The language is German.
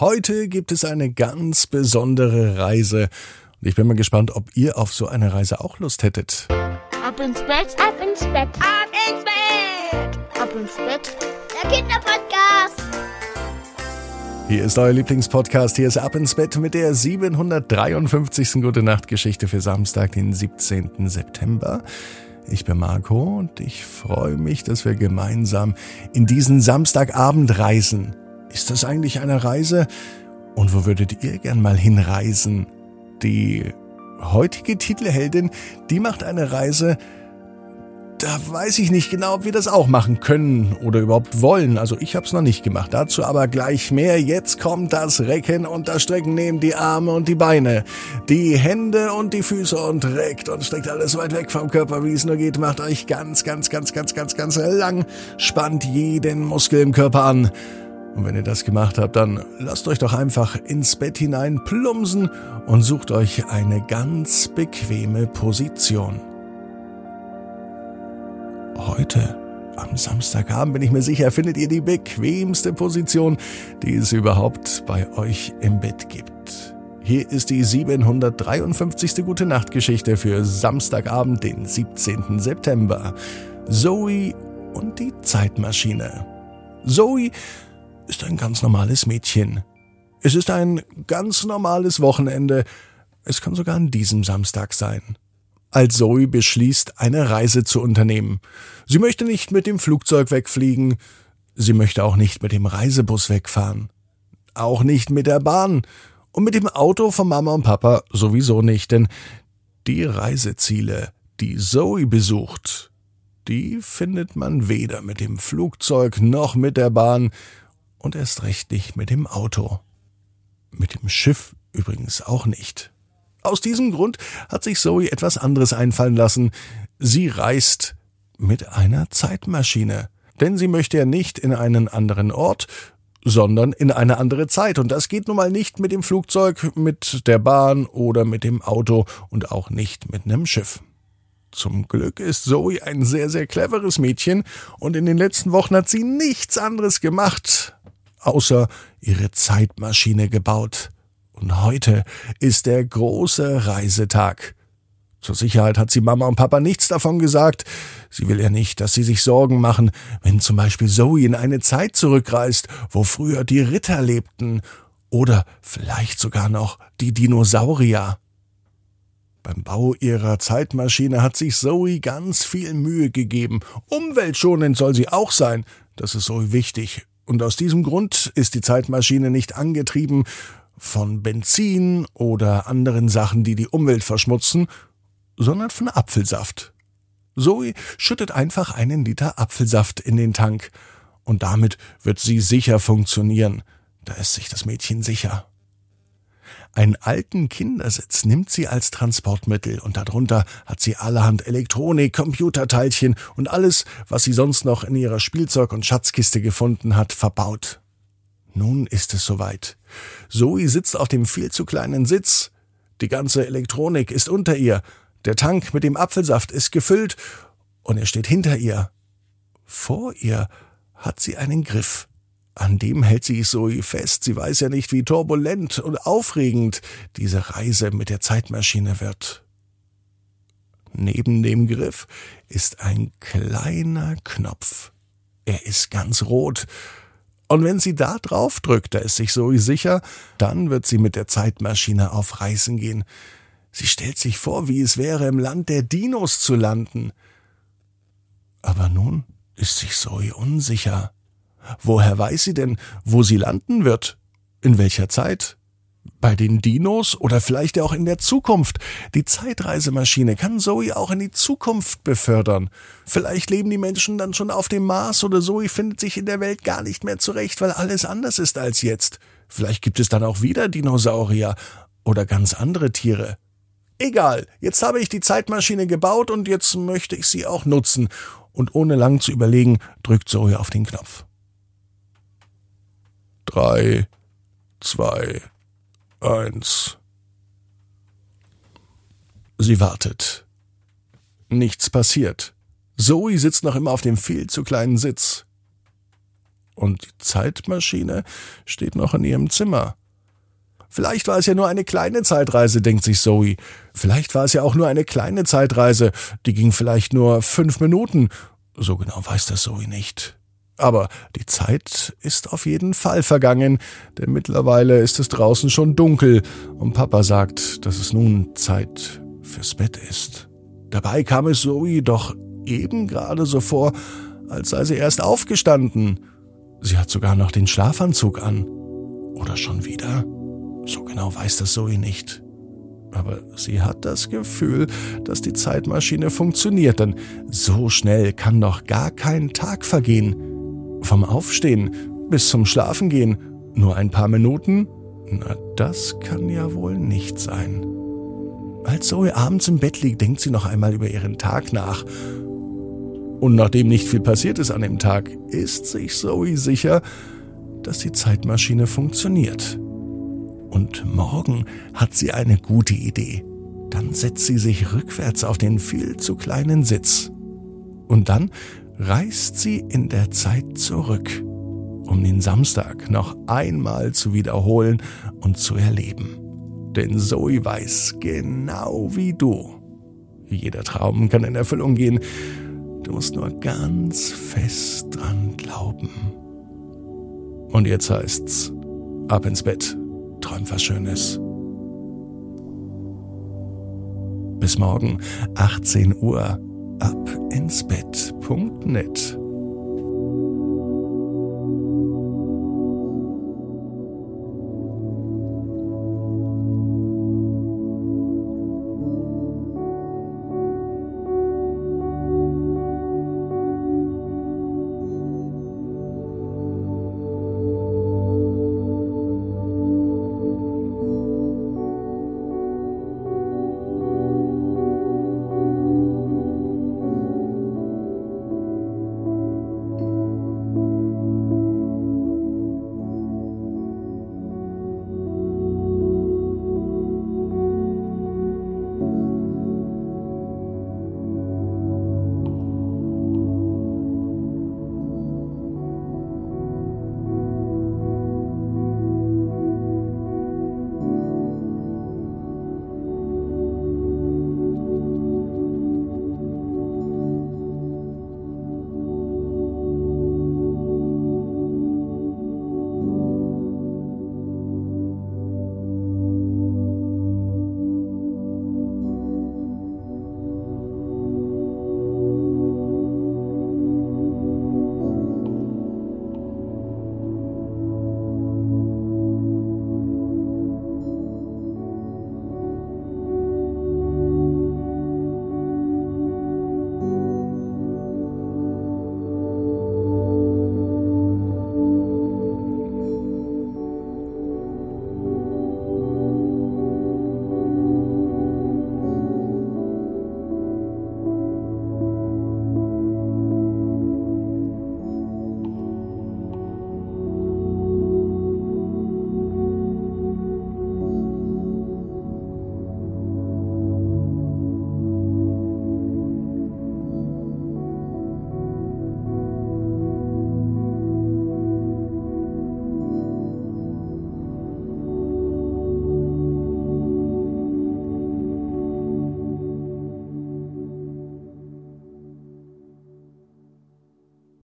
Heute gibt es eine ganz besondere Reise. Und ich bin mal gespannt, ob ihr auf so eine Reise auch Lust hättet. Ab ins Bett, ab ins Bett, ab ins Bett, ab ins Bett. Der Kinderpodcast. Hier ist euer Lieblingspodcast. Hier ist Ab ins Bett mit der 753. Gute Nacht Geschichte für Samstag, den 17. September. Ich bin Marco und ich freue mich, dass wir gemeinsam in diesen Samstagabend reisen. Ist das eigentlich eine Reise? Und wo würdet ihr gern mal hinreisen? Die heutige Titelheldin, die macht eine Reise, da weiß ich nicht genau, ob wir das auch machen können oder überhaupt wollen. Also ich habe es noch nicht gemacht. Dazu aber gleich mehr. Jetzt kommt das Recken und das Strecken. Nehmt die Arme und die Beine, die Hände und die Füße und reckt und streckt alles weit weg vom Körper, wie es nur geht. Macht euch ganz, ganz, ganz, ganz, ganz, ganz lang. Spannt jeden Muskel im Körper an. Und wenn ihr das gemacht habt, dann lasst euch doch einfach ins Bett hinein plumsen und sucht euch eine ganz bequeme Position. Heute, am Samstagabend, bin ich mir sicher, findet ihr die bequemste Position, die es überhaupt bei euch im Bett gibt. Hier ist die 753. Gute Nacht Geschichte für Samstagabend, den 17. September. Zoe und die Zeitmaschine. Zoe ist ein ganz normales Mädchen. Es ist ein ganz normales Wochenende. Es kann sogar an diesem Samstag sein als Zoe beschließt, eine Reise zu unternehmen. Sie möchte nicht mit dem Flugzeug wegfliegen, sie möchte auch nicht mit dem Reisebus wegfahren, auch nicht mit der Bahn und mit dem Auto von Mama und Papa sowieso nicht, denn die Reiseziele, die Zoe besucht, die findet man weder mit dem Flugzeug noch mit der Bahn und erst recht nicht mit dem Auto. Mit dem Schiff übrigens auch nicht. Aus diesem Grund hat sich Zoe etwas anderes einfallen lassen. Sie reist mit einer Zeitmaschine. Denn sie möchte ja nicht in einen anderen Ort, sondern in eine andere Zeit. Und das geht nun mal nicht mit dem Flugzeug, mit der Bahn oder mit dem Auto und auch nicht mit einem Schiff. Zum Glück ist Zoe ein sehr, sehr cleveres Mädchen und in den letzten Wochen hat sie nichts anderes gemacht, außer ihre Zeitmaschine gebaut. Und heute ist der große Reisetag. Zur Sicherheit hat sie Mama und Papa nichts davon gesagt. Sie will ja nicht, dass sie sich Sorgen machen, wenn zum Beispiel Zoe in eine Zeit zurückreist, wo früher die Ritter lebten oder vielleicht sogar noch die Dinosaurier. Beim Bau ihrer Zeitmaschine hat sich Zoe ganz viel Mühe gegeben. Umweltschonend soll sie auch sein. Das ist so wichtig. Und aus diesem Grund ist die Zeitmaschine nicht angetrieben von Benzin oder anderen Sachen, die die Umwelt verschmutzen, sondern von Apfelsaft. Zoe schüttet einfach einen Liter Apfelsaft in den Tank und damit wird sie sicher funktionieren. Da ist sich das Mädchen sicher. Einen alten Kindersitz nimmt sie als Transportmittel und darunter hat sie allerhand Elektronik, Computerteilchen und alles, was sie sonst noch in ihrer Spielzeug- und Schatzkiste gefunden hat, verbaut. Nun ist es soweit. Zoe sitzt auf dem viel zu kleinen Sitz. Die ganze Elektronik ist unter ihr. Der Tank mit dem Apfelsaft ist gefüllt und er steht hinter ihr. Vor ihr hat sie einen Griff. An dem hält sie Zoe fest. Sie weiß ja nicht, wie turbulent und aufregend diese Reise mit der Zeitmaschine wird. Neben dem Griff ist ein kleiner Knopf. Er ist ganz rot und wenn sie da drauf drückt, da ist sich Zoe sicher, dann wird sie mit der Zeitmaschine auf Reisen gehen. Sie stellt sich vor, wie es wäre, im Land der Dinos zu landen. Aber nun ist sich Zoe unsicher. Woher weiß sie denn, wo sie landen wird? In welcher Zeit? Bei den Dinos oder vielleicht auch in der Zukunft. Die Zeitreisemaschine kann Zoe auch in die Zukunft befördern. Vielleicht leben die Menschen dann schon auf dem Mars oder Zoe findet sich in der Welt gar nicht mehr zurecht, weil alles anders ist als jetzt. Vielleicht gibt es dann auch wieder Dinosaurier oder ganz andere Tiere. Egal, jetzt habe ich die Zeitmaschine gebaut und jetzt möchte ich sie auch nutzen. Und ohne lang zu überlegen, drückt Zoe auf den Knopf. Drei, zwei, Eins. Sie wartet. Nichts passiert. Zoe sitzt noch immer auf dem viel zu kleinen Sitz. Und die Zeitmaschine steht noch in ihrem Zimmer. Vielleicht war es ja nur eine kleine Zeitreise, denkt sich Zoe. Vielleicht war es ja auch nur eine kleine Zeitreise, die ging vielleicht nur fünf Minuten. So genau weiß das Zoe nicht. Aber die Zeit ist auf jeden Fall vergangen, denn mittlerweile ist es draußen schon dunkel und Papa sagt, dass es nun Zeit fürs Bett ist. Dabei kam es Zoe doch eben gerade so vor, als sei sie erst aufgestanden. Sie hat sogar noch den Schlafanzug an. Oder schon wieder? So genau weiß das Zoe nicht. Aber sie hat das Gefühl, dass die Zeitmaschine funktioniert, denn so schnell kann doch gar kein Tag vergehen. Vom Aufstehen bis zum Schlafengehen nur ein paar Minuten? Na, das kann ja wohl nicht sein. Als Zoe abends im Bett liegt, denkt sie noch einmal über ihren Tag nach. Und nachdem nicht viel passiert ist an dem Tag, ist sich Zoe sicher, dass die Zeitmaschine funktioniert. Und morgen hat sie eine gute Idee. Dann setzt sie sich rückwärts auf den viel zu kleinen Sitz. Und dann reist sie in der Zeit zurück, um den Samstag noch einmal zu wiederholen und zu erleben. Denn Zoe weiß genau wie du. Jeder Traum kann in Erfüllung gehen. Du musst nur ganz fest dran glauben. Und jetzt heißt's, ab ins Bett, träum was Schönes. Bis morgen, 18 Uhr, ab ins Bett.net.